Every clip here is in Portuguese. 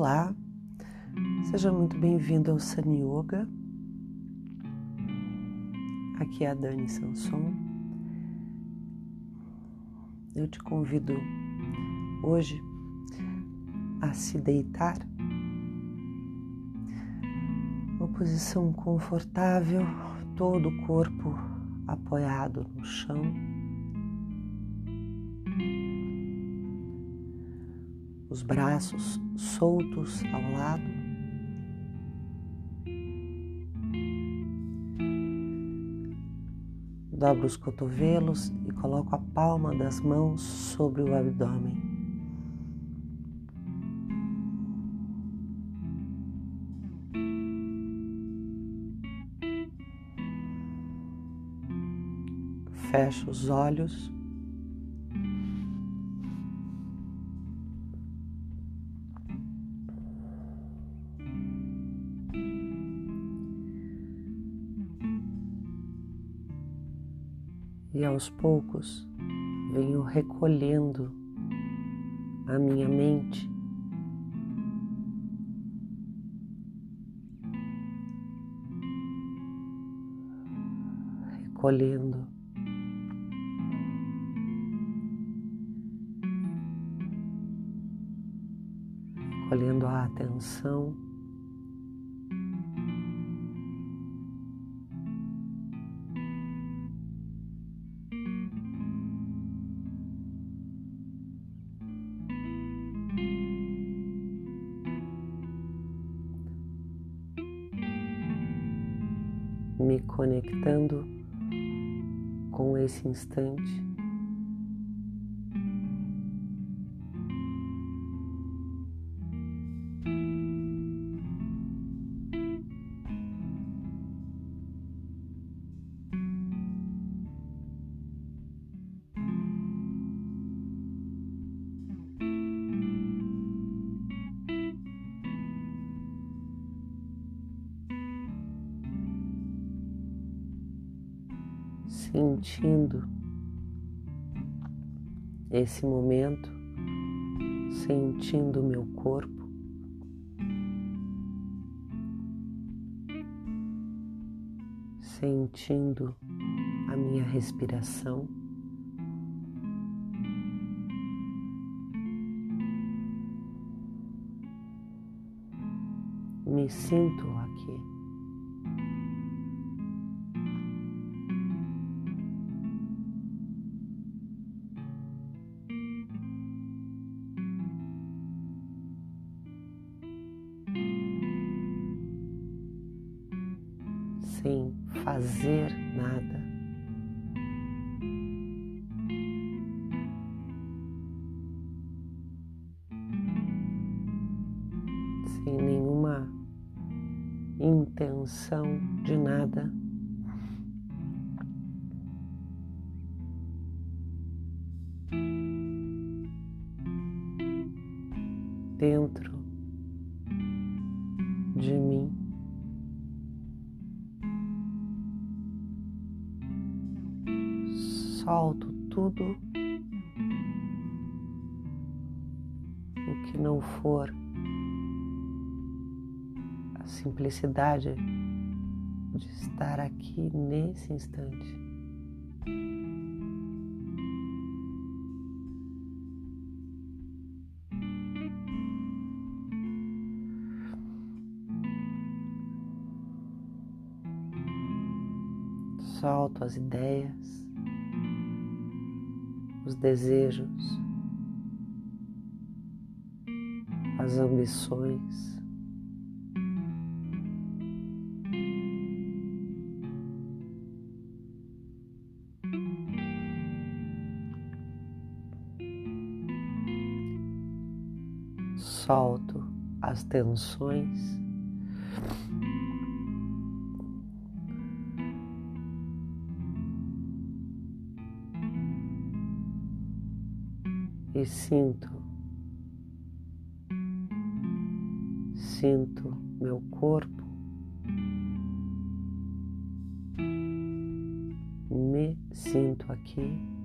Olá, seja muito bem-vindo ao Sun Yoga. Aqui é a Dani Sanson. Eu te convido hoje a se deitar. Uma posição confortável, todo o corpo apoiado no chão. Os braços soltos ao lado. Dobro os cotovelos e coloco a palma das mãos sobre o abdômen. Fecho os olhos. E aos poucos venho recolhendo a minha mente recolhendo recolhendo a atenção. Me conectando com esse instante. Esse momento, sentindo o meu corpo. Sentindo a minha respiração. Me sinto fazer nada. Sem nenhuma intenção de nada. Simplicidade de estar aqui nesse instante. Solto as ideias os desejos, as ambições. Solto as tensões. e sinto, sinto meu corpo, me sinto aqui.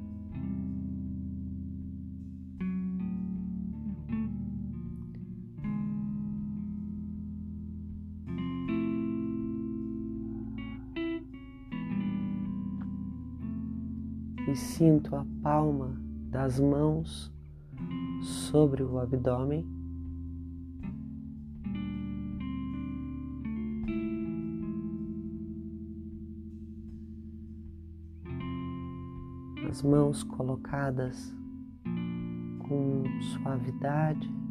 E sinto a palma das mãos sobre o abdômen. As mãos colocadas com suavidade.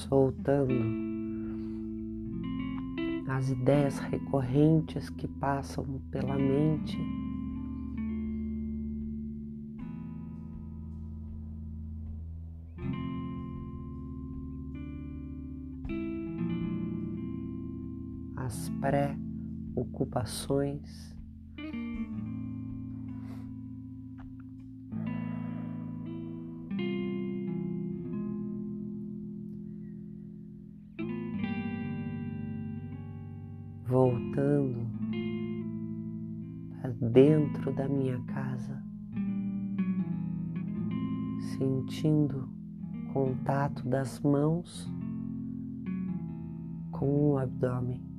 Soltando as ideias recorrentes que passam pela mente. As pré-ocupações. Dentro da minha casa, sentindo contato das mãos com o abdômen.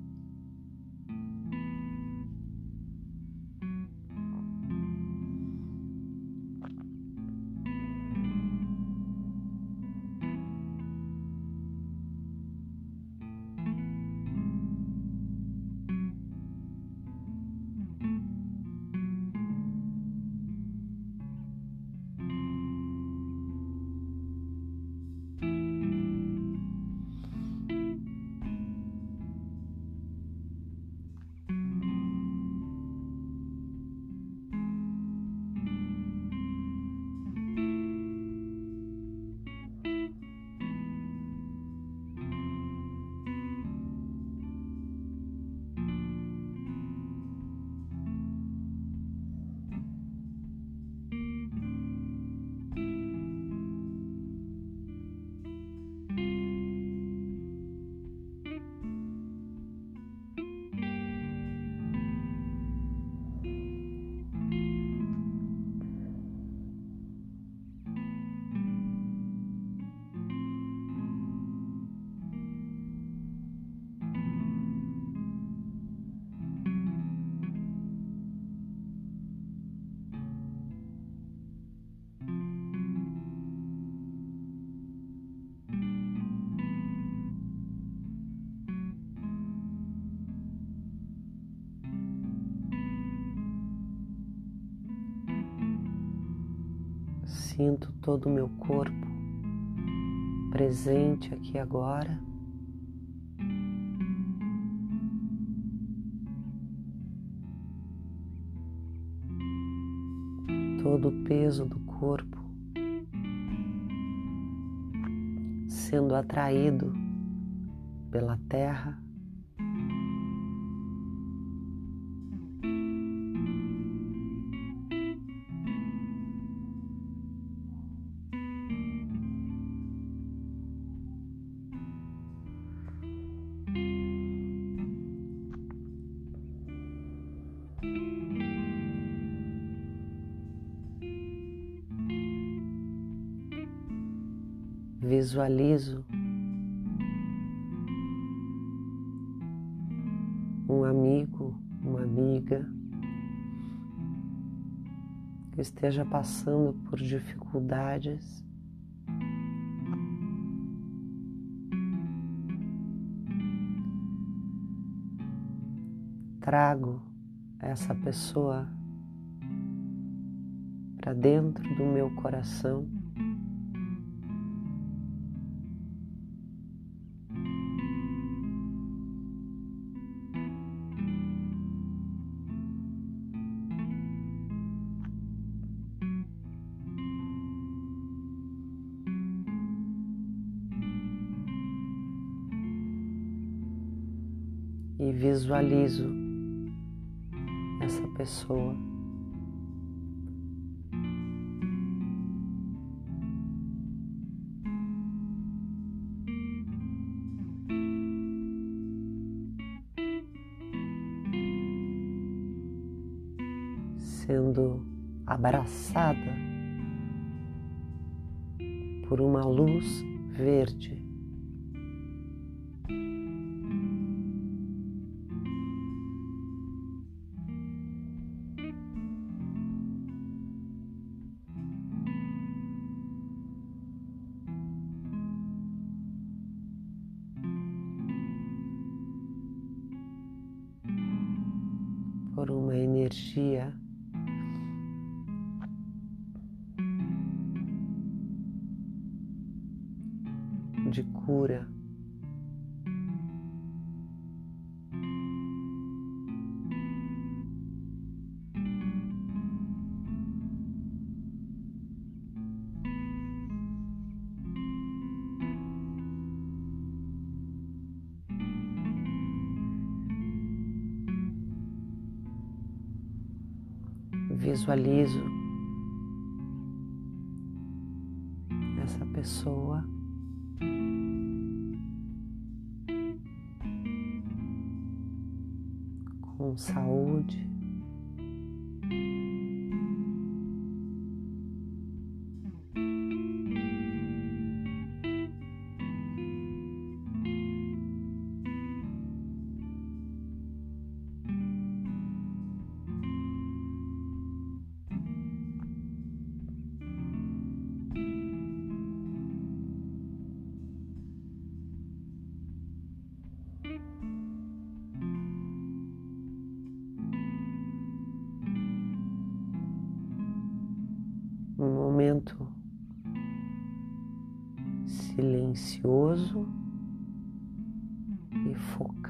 Sinto todo o meu corpo presente aqui agora. Todo o peso do corpo sendo atraído pela terra. Visualizo um amigo, uma amiga que esteja passando por dificuldades. Trago essa pessoa para dentro do meu coração. E visualizo essa pessoa. Sendo abraçada por uma luz verde. Por uma energia de cura. Visualizo essa pessoa com saúde.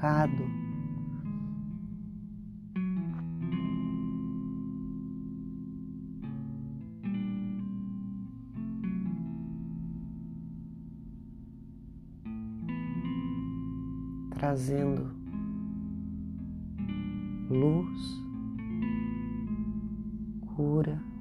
E focado trazendo luz, cura.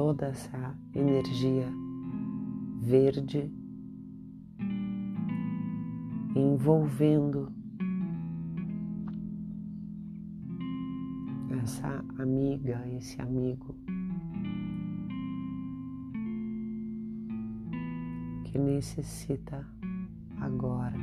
Toda essa energia verde envolvendo essa amiga, esse amigo que necessita agora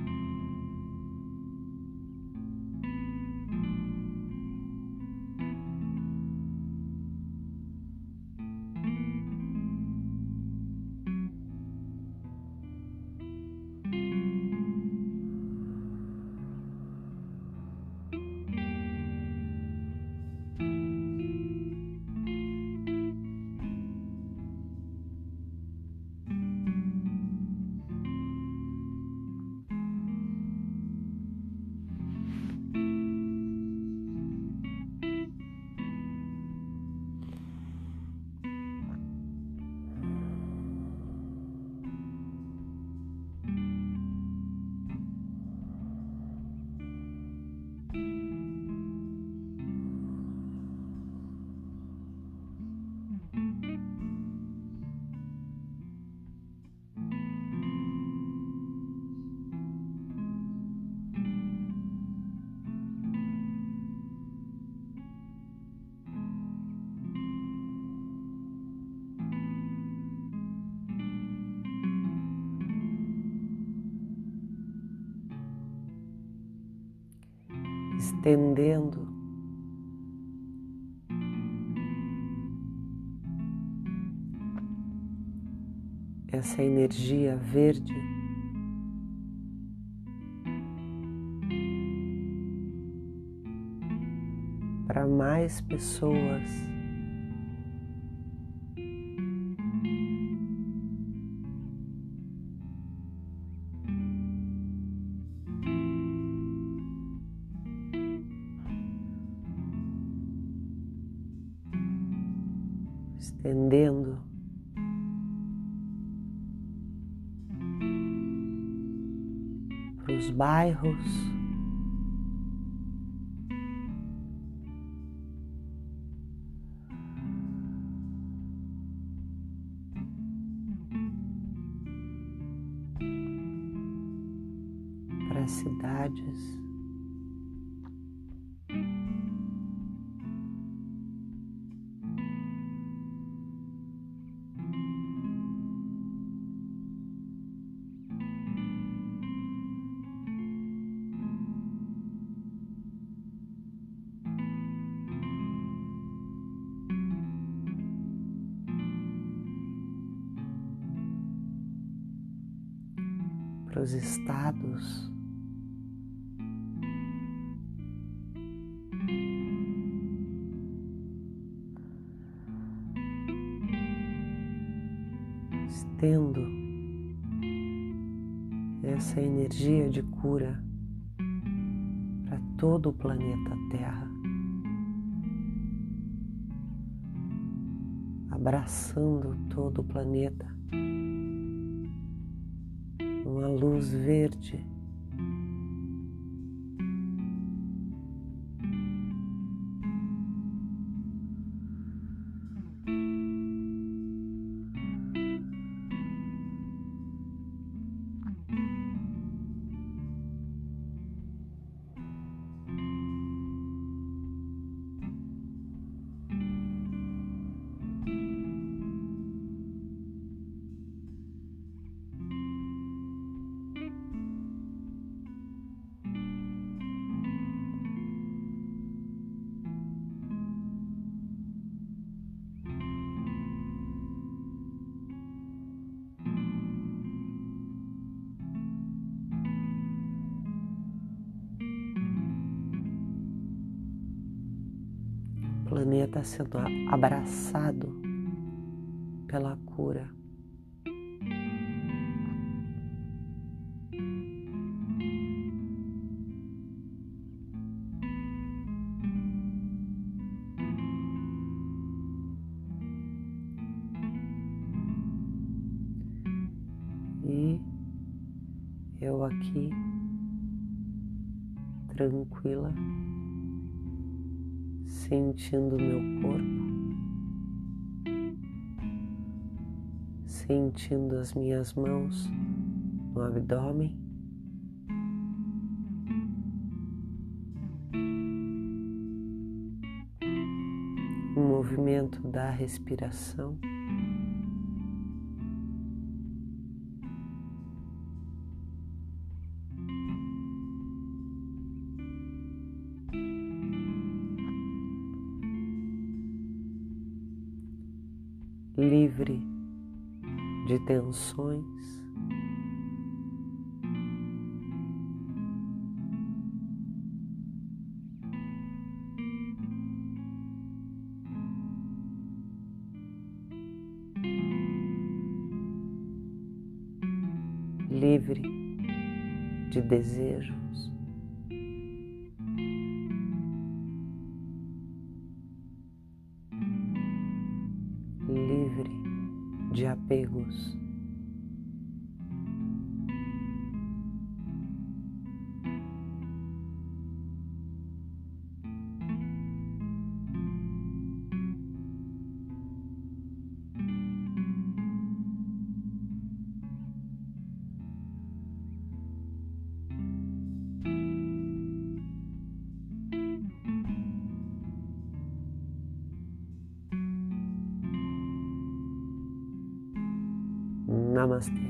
estendendo essa energia verde para mais pessoas. Os bairros. Os estados. Estendo essa energia de cura para todo o planeta Terra, abraçando todo o planeta luz verde. Planeta sendo abraçado pela cura. Sentindo meu corpo, sentindo as minhas mãos no abdômen. O movimento da respiração. Tensões. Livre de desejos. livre de apegos. ます。